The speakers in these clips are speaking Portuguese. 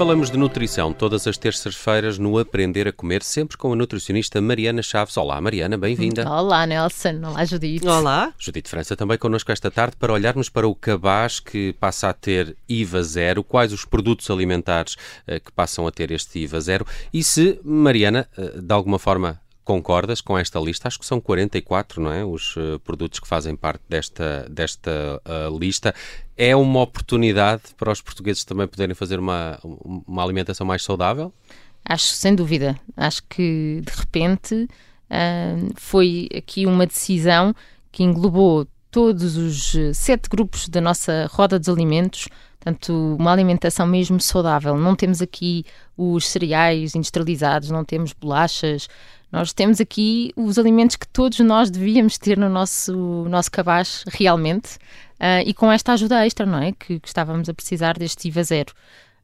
Falamos de nutrição todas as terças-feiras no Aprender a Comer, sempre com a nutricionista Mariana Chaves. Olá, Mariana, bem-vinda. Olá, Nelson. Olá, Judite. Olá. Judite França também connosco esta tarde para olharmos para o cabaz que passa a ter IVA zero, quais os produtos alimentares uh, que passam a ter este IVA zero e se, Mariana, uh, de alguma forma concordas com esta lista? Acho que são 44, não é? Os uh, produtos que fazem parte desta, desta uh, lista. É uma oportunidade para os portugueses também poderem fazer uma, uma alimentação mais saudável? Acho, sem dúvida. Acho que, de repente, uh, foi aqui uma decisão que englobou todos os sete grupos da nossa roda dos alimentos, Portanto, uma alimentação mesmo saudável. Não temos aqui os cereais industrializados, não temos bolachas, nós temos aqui os alimentos que todos nós devíamos ter no nosso, nosso cabaz realmente uh, e com esta ajuda extra, não é? Que, que estávamos a precisar deste IVA zero.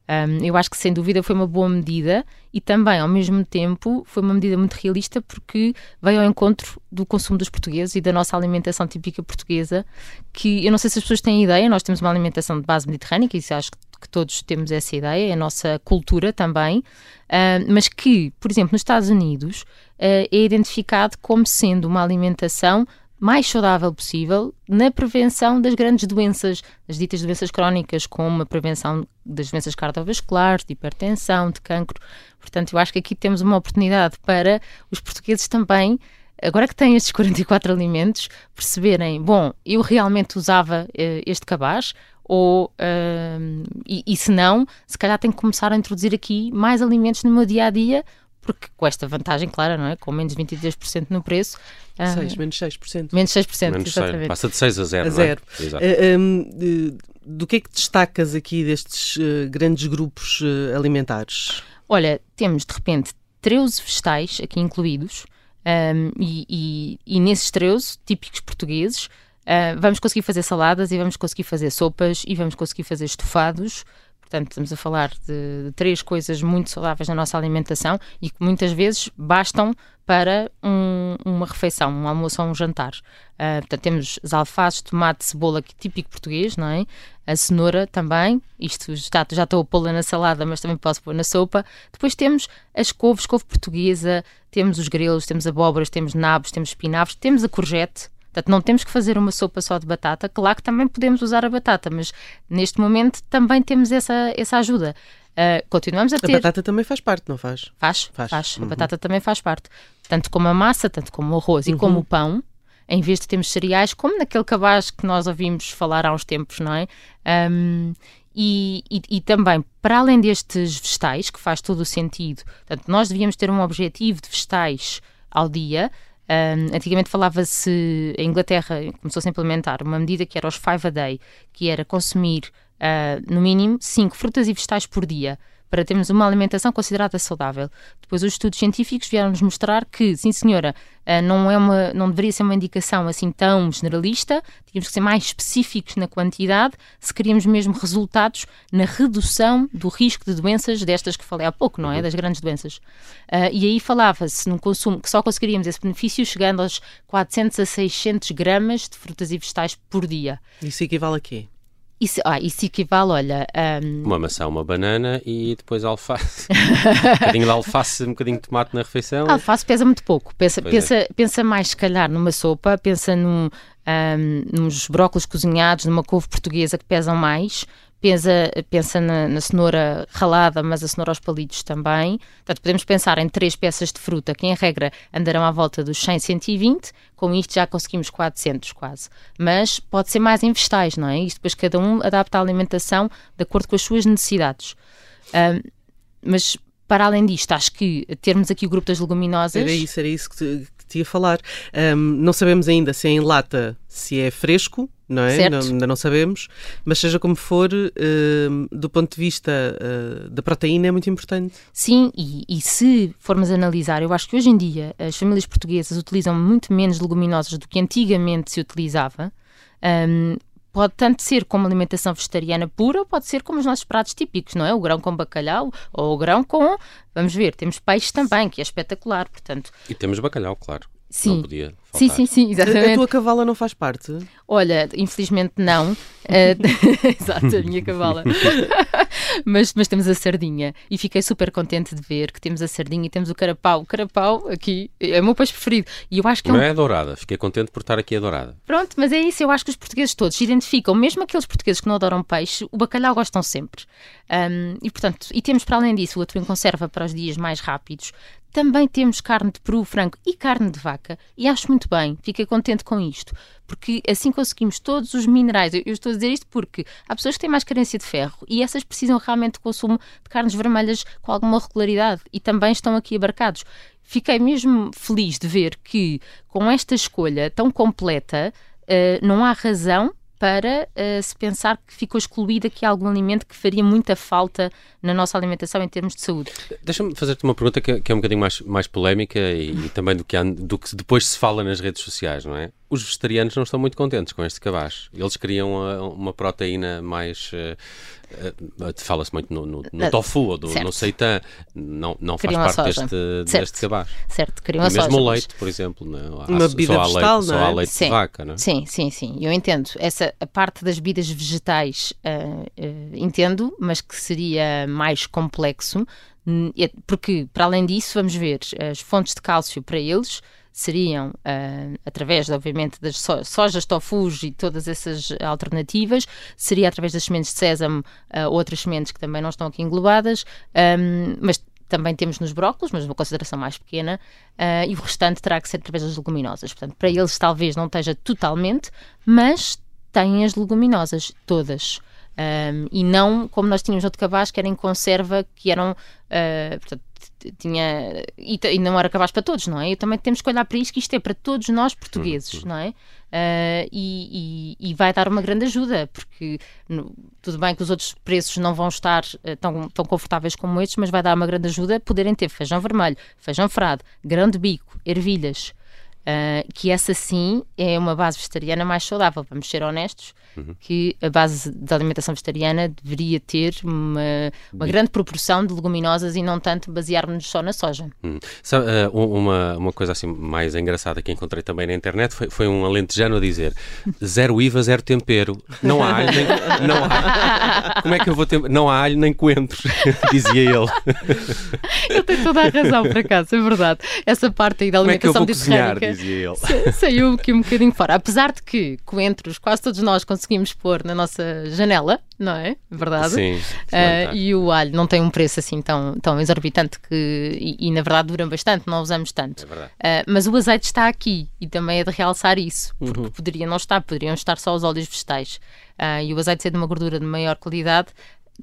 Um, eu acho que sem dúvida foi uma boa medida e também, ao mesmo tempo, foi uma medida muito realista porque veio ao encontro do consumo dos portugueses e da nossa alimentação típica portuguesa, que eu não sei se as pessoas têm ideia, nós temos uma alimentação de base mediterrânea, e isso acho que que todos temos essa ideia, é a nossa cultura também, uh, mas que, por exemplo, nos Estados Unidos uh, é identificado como sendo uma alimentação mais saudável possível na prevenção das grandes doenças, das ditas doenças crónicas, como a prevenção das doenças cardiovasculares, de hipertensão, de cancro. Portanto, eu acho que aqui temos uma oportunidade para os portugueses também agora que têm estes 44 alimentos, perceberem, bom, eu realmente usava uh, este cabaz, ou uh, e, e se não, se calhar tenho que começar a introduzir aqui mais alimentos no meu dia a dia, porque com esta vantagem, claro, não é? Com menos 23% no preço. 6, uh, menos 6%. Menos 6%, menos exatamente. 6, passa de 6 a 0. A 0. É? Uh, um, do que é que destacas aqui destes uh, grandes grupos uh, alimentares? Olha, temos de repente 13 vegetais aqui incluídos, um, e, e, e nesses 13 típicos portugueses Uh, vamos conseguir fazer saladas e vamos conseguir fazer sopas e vamos conseguir fazer estofados. Portanto, estamos a falar de, três coisas muito saudáveis na nossa alimentação e que muitas vezes bastam para um, uma refeição, um almoço ou um jantar. Uh, portanto, temos as alfaces, tomate, cebola, que é típico português, não é? A cenoura também, isto já, já estou a pô-la na salada, mas também posso pôr na sopa. Depois temos as couves, couve portuguesa, temos os grelos, temos abóboras, temos nabos, temos espinafres, temos a courgette, Portanto, não temos que fazer uma sopa só de batata. Claro que também podemos usar a batata, mas neste momento também temos essa, essa ajuda. Uh, continuamos a ter. A batata também faz parte, não faz? Faz, faz. faz. Uhum. A batata também faz parte. Tanto como a massa, tanto como o arroz uhum. e como o pão, em vez de termos cereais, como naquele cabaz que nós ouvimos falar há uns tempos, não é? Um, e, e, e, também, para além destes vegetais, que faz todo o sentido, portanto, nós devíamos ter um objetivo de vegetais ao dia, um, antigamente falava-se, a Inglaterra começou-se a implementar uma medida que era os five a day, que era consumir uh, no mínimo 5 frutas e vegetais por dia para termos uma alimentação considerada saudável. Depois os estudos científicos vieram-nos mostrar que, sim senhora, ah, não, é uma, não deveria ser uma indicação assim tão generalista, tínhamos que ser mais específicos na quantidade se queríamos mesmo resultados na redução do risco de doenças destas que falei há pouco, não é? Uhum. Das grandes doenças. Uh, e aí falava-se num consumo que só conseguiríamos esse benefício chegando aos 400 a 600 gramas de frutas e vegetais por dia. Isso equivale a quê? Isso, ah, isso equivale, olha. Um... Uma maçã, uma banana e depois alface. um bocadinho de alface, um bocadinho de tomate na refeição. A alface pesa muito pouco. Pensa, pensa, é. pensa mais, se calhar, numa sopa, pensa num, um, nos brócolos cozinhados, numa couve portuguesa que pesam mais pensa, pensa na, na, cenoura ralada, mas a cenoura aos palitos também. Portanto, podemos pensar em três peças de fruta que, em regra, andarão à volta dos 100, 120. Com isto já conseguimos 400 quase. Mas pode ser mais em vegetais, não é? Isto depois cada um adapta a alimentação de acordo com as suas necessidades. Um, mas para além disto, acho que termos aqui o grupo das leguminosas. Era isso, era isso que te ia falar. Um, não sabemos ainda se é em lata, se é fresco, não é? Não, ainda não sabemos, mas seja como for, uh, do ponto de vista uh, da proteína é muito importante. Sim, e, e, se formos analisar, eu acho que hoje em dia as famílias portuguesas utilizam muito menos leguminosas do que antigamente se utilizava. Um, pode tanto ser como alimentação vegetariana pura, ou pode ser como os nossos pratos típicos, não é? O grão com bacalhau ou o grão com, vamos ver, temos peixe também, que é espetacular, portanto. E temos bacalhau, claro. Sim. Não podia faltar. Sim, sim, sim, exatamente. A, a tua cavala não faz parte? Olha, infelizmente não. Uh, exato, a minha cavala. mas, mas temos a sardinha e fiquei super contente de ver que temos a sardinha e temos o carapau. O carapau aqui é o meu peixe preferido. E eu acho que não é, um... é dourada, fiquei contente por estar aqui a dourada. Pronto, mas é isso, eu acho que os portugueses todos se identificam, mesmo aqueles portugueses que não adoram peixe, o bacalhau gostam sempre. Um, e portanto, e temos para além disso o atum em conserva para os dias mais rápidos. Também temos carne de peru, frango e carne de vaca e acho muito bem, fiquei contente com isto, porque assim conseguimos todos os minerais. Eu, eu estou a dizer isto porque há pessoas que têm mais carência de ferro e essas precisam realmente de consumo de carnes vermelhas com alguma regularidade e também estão aqui abarcados. Fiquei mesmo feliz de ver que com esta escolha tão completa uh, não há razão para uh, se pensar que ficou excluído aqui algum alimento que faria muita falta na nossa alimentação em termos de saúde. Deixa-me fazer-te uma pergunta que, que, é um bocadinho mais, mais polémica e, e também do que, do que depois se fala nas redes sociais, não é? Os vegetarianos não estão muito contentes com este cabaz. Eles queriam uma, uma proteína mais. Uh, uh, Fala-se muito no, no, no tofu ou do, no seitan. Não, não faz parte deste, deste cabaz. Certo, queriam e a mesmo soja, o leite, por exemplo. Não? É? Há, uma bebida vegetal, leite, não é? Só há leite sim, de vaca, não é? Sim, sim, sim. Eu entendo. Essa a parte das bebidas vegetais uh, entendo, mas que seria mais complexo. Porque, para além disso, vamos ver as fontes de cálcio para eles seriam uh, através, obviamente, das so sojas, tofus e todas essas alternativas, seria através das sementes de sésamo, uh, outras sementes que também não estão aqui englobadas, um, mas também temos nos brócolos, mas uma consideração mais pequena, uh, e o restante terá que ser através das leguminosas. Portanto, para eles talvez não esteja totalmente, mas têm as leguminosas todas. Um, e não como nós tínhamos outro cabaz que era em conserva, que eram uh, portanto, tinha e, e, não era cabaz para todos, não é? E também temos que olhar para isto, que isto é para todos nós portugueses, uhum. não é? Uh, e, e, e, vai dar uma grande ajuda, porque no, tudo bem que os outros preços não vão estar uh, tão, tão confortáveis como estes, mas vai dar uma grande ajuda poderem ter feijão vermelho, feijão frado, grande bico, ervilhas, Uh, que essa sim é uma base vegetariana mais saudável, vamos ser honestos, uhum. que a base da alimentação vegetariana deveria ter uma, uma grande proporção de leguminosas e não tanto basear-nos só na soja. Uhum. Sabe, uh, uma, uma coisa assim mais engraçada que encontrei também na internet foi, foi um alentejano a dizer zero IVA, zero tempero, não há alho, nem, não há, como é que eu vou ter, não há alho nem coentros, dizia ele. Ele tem toda a razão, por acaso, é verdade. Essa parte aí da alimentação como é que eu vou cozinhar, dizia ele. Saiu aqui um bocadinho fora. Apesar de que coentros quase todos nós conseguimos pôr na nossa janela, não é? Verdade? Sim. Uh, e o alho não tem um preço assim tão, tão exorbitante que, e, e na verdade dura bastante, não usamos tanto. É verdade. Uh, mas o azeite está aqui e também é de realçar isso, porque uhum. poderia não estar, poderiam estar só os óleos vegetais. Uh, e o azeite ser de uma gordura de maior qualidade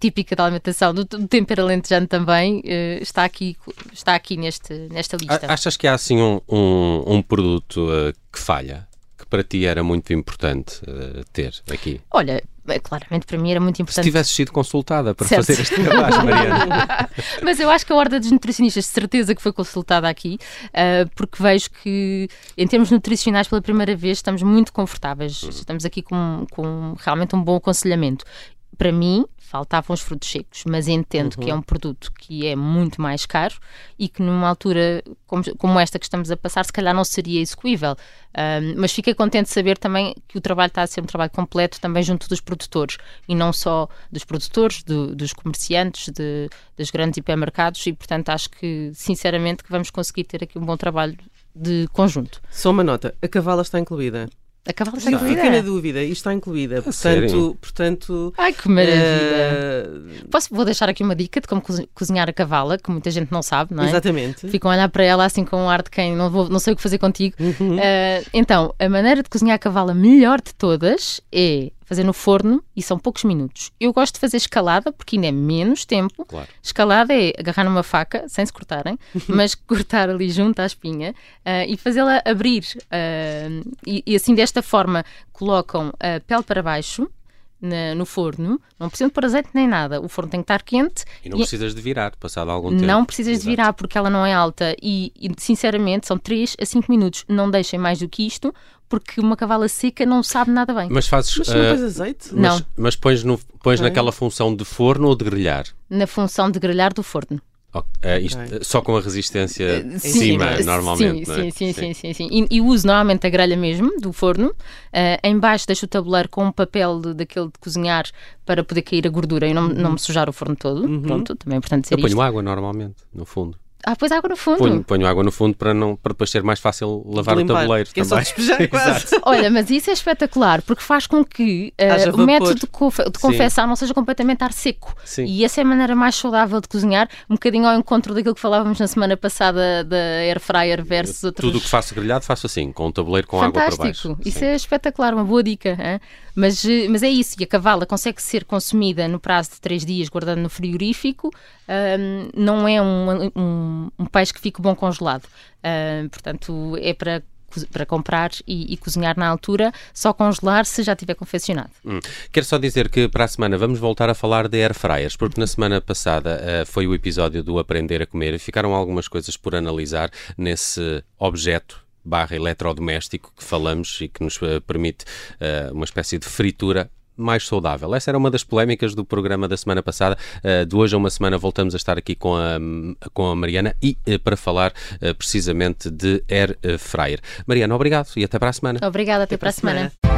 típica da alimentação, do, do tempero alentejano também, uh, está aqui, está aqui neste, nesta lista. Achas que há assim um, um, um produto uh, que falha? Que para ti era muito importante uh, ter aqui? Olha, claramente para mim era muito importante. Se tivesse sido consultada para certo. fazer este trabalho, Mariana. Mas eu acho que a Ordem dos Nutricionistas, de certeza que foi consultada aqui, uh, porque vejo que, em termos nutricionais, pela primeira vez, estamos muito confortáveis. Uhum. Estamos aqui com, com realmente um bom aconselhamento. Para mim, faltavam os frutos secos, mas entendo uhum. que é um produto que é muito mais caro e que numa altura como, como esta que estamos a passar, se calhar não seria execuível. Um, mas fiquei contente de saber também que o trabalho está a ser um trabalho completo também junto dos produtores e não só dos produtores, do, dos comerciantes, de, dos grandes hipermercados e, portanto, acho que, sinceramente, que vamos conseguir ter aqui um bom trabalho de conjunto. Só uma nota, a cavala está incluída. A cavala está incluída? Fica na dúvida, isto está incluída. portanto, portanto. Ai, que maravilha! Uh... Posso, vou deixar aqui uma dica de como cozinhar a cavala, que muita gente não sabe, não é? Exatamente. Ficam a olhar para ela assim com um ar de quem não, vou, não sei o que fazer contigo. Uhum. Uh, então, a maneira de cozinhar a cavala melhor de todas é fazer no forno e são poucos minutos. Eu gosto de fazer escalada porque ainda é menos tempo. Claro. Escalada é agarrar numa faca, sem se cortarem, mas cortar ali junto à espinha uh, e fazê-la abrir. Uh, e, e, assim, desta forma, colocam a pele para baixo. Na, no forno, não precisam de pôr azeite nem nada. O forno tem que estar quente. E não e precisas de virar, passado algum tempo. Não precisas Exato. de virar porque ela não é alta. E, e, sinceramente, são 3 a 5 minutos. Não deixem mais do que isto, porque uma cavala seca não sabe nada bem. Mas fazes. Mas não uh, pões azeite? Mas, não. Mas pões, no, pões naquela função de forno ou de grelhar? Na função de grelhar do forno. Okay. Uh, isto, okay. Só com a resistência uh, sim, cima, sim, normalmente. Sim, é? sim, sim, sim, sim, E, e, uso normalmente a grelha mesmo, do forno. Uh, em baixo deixo o tabuleiro com um papel de, daquele de cozinhar para poder cair a gordura e não, uhum. não me sujar o forno todo. Uhum. Pronto, também é importante dizer Eu ponho isto. água normalmente, no fundo. Ah, pões água no fundo. Ponho, ponho, água no fundo para, não, para depois ser mais fácil lavar o tabuleiro. Que também. É só despejar quase. Olha, mas isso é espetacular porque faz com que uh, o método de, confe de confecção não seja completamente ar seco. Sim. E essa é a maneira mais saudável de cozinhar, um bocadinho ao encontro daquilo que falávamos na semana passada da air fryer versus outros. Tudo o que faço grelhado faço assim, com o tabuleiro com Fantástico. água para baixo. Fantástico. Isso é espetacular, uma boa dica. Hein? Mas, eh, mas é isso, e a cavala consegue ser consumida no prazo de 3 dias, guardando no frigorífico. Não é um, um, um, peixe que fique bom congelado. Portanto, é para para comprar e, e, cozinhar na altura, só congelar se já tiver confeccionado. Hum. Quero só dizer que para a semana vamos voltar a falar de air fryers, porque na semana passada uh, foi o episódio do Aprender a Comer e ficaram algumas coisas por analisar nesse objeto barra eletrodoméstico que falamos e que nos uh, permite uh, uma espécie de fritura mais saudável. Essa era uma das polémicas do programa da semana passada. Uh, de hoje a uma semana voltamos a estar aqui com a, com a Mariana e para falar precisamente de Air Fryer. Mariana, obrigado e até para a semana. Obrigada, até, até para a semana. semana.